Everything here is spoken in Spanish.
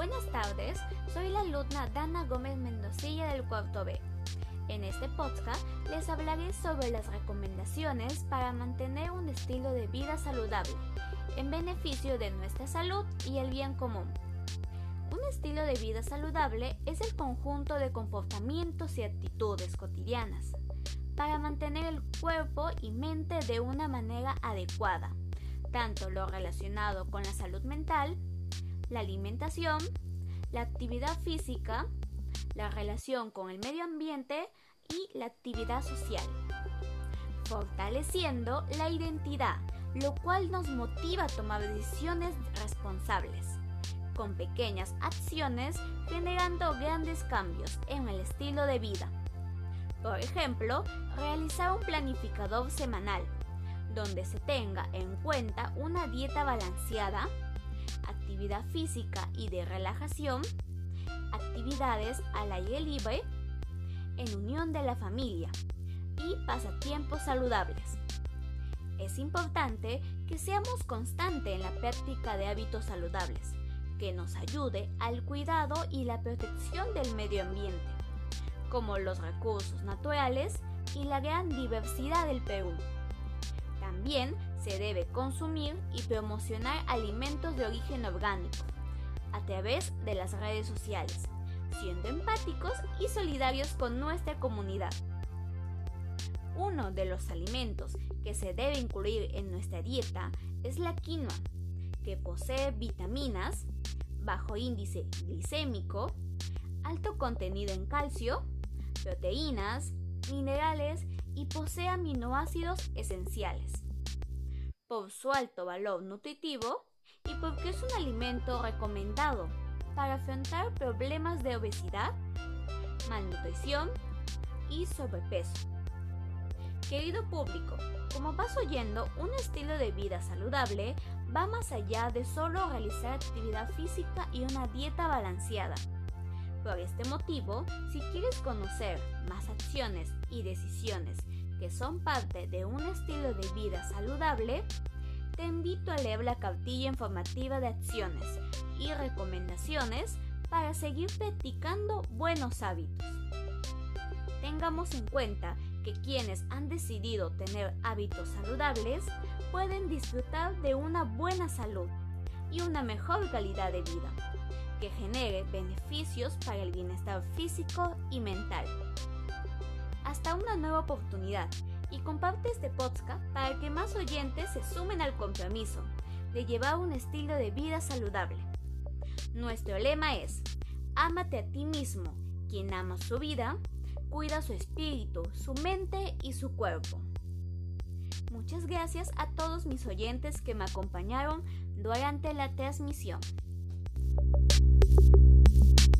Buenas tardes, soy la alumna Dana Gómez Mendocilla del cuarto B. En este podcast les hablaré sobre las recomendaciones para mantener un estilo de vida saludable, en beneficio de nuestra salud y el bien común. Un estilo de vida saludable es el conjunto de comportamientos y actitudes cotidianas para mantener el cuerpo y mente de una manera adecuada, tanto lo relacionado con la salud mental, la alimentación, la actividad física, la relación con el medio ambiente y la actividad social, fortaleciendo la identidad, lo cual nos motiva a tomar decisiones responsables, con pequeñas acciones generando grandes cambios en el estilo de vida. Por ejemplo, realizar un planificador semanal, donde se tenga en cuenta una dieta balanceada, física y de relajación, actividades al aire libre, en unión de la familia y pasatiempos saludables. Es importante que seamos constantes en la práctica de hábitos saludables, que nos ayude al cuidado y la protección del medio ambiente como los recursos naturales y la gran diversidad del Perú. También se debe consumir y promocionar alimentos de origen orgánico a través de las redes sociales, siendo empáticos y solidarios con nuestra comunidad. Uno de los alimentos que se debe incluir en nuestra dieta es la quinoa, que posee vitaminas, bajo índice glicémico, alto contenido en calcio, proteínas, minerales y posee aminoácidos esenciales. Por su alto valor nutritivo y porque es un alimento recomendado para afrontar problemas de obesidad, malnutrición y sobrepeso. Querido público, como vas oyendo, un estilo de vida saludable va más allá de solo realizar actividad física y una dieta balanceada por este motivo, si quieres conocer más acciones y decisiones que son parte de un estilo de vida saludable, te invito a leer la cartilla informativa de acciones y recomendaciones para seguir practicando buenos hábitos. Tengamos en cuenta que quienes han decidido tener hábitos saludables pueden disfrutar de una buena salud y una mejor calidad de vida que genere beneficios para el bienestar físico y mental. Hasta una nueva oportunidad y comparte este podcast para que más oyentes se sumen al compromiso de llevar un estilo de vida saludable. Nuestro lema es, ámate a ti mismo, quien ama su vida, cuida su espíritu, su mente y su cuerpo. Muchas gracias a todos mis oyentes que me acompañaron durante la transmisión. あっ!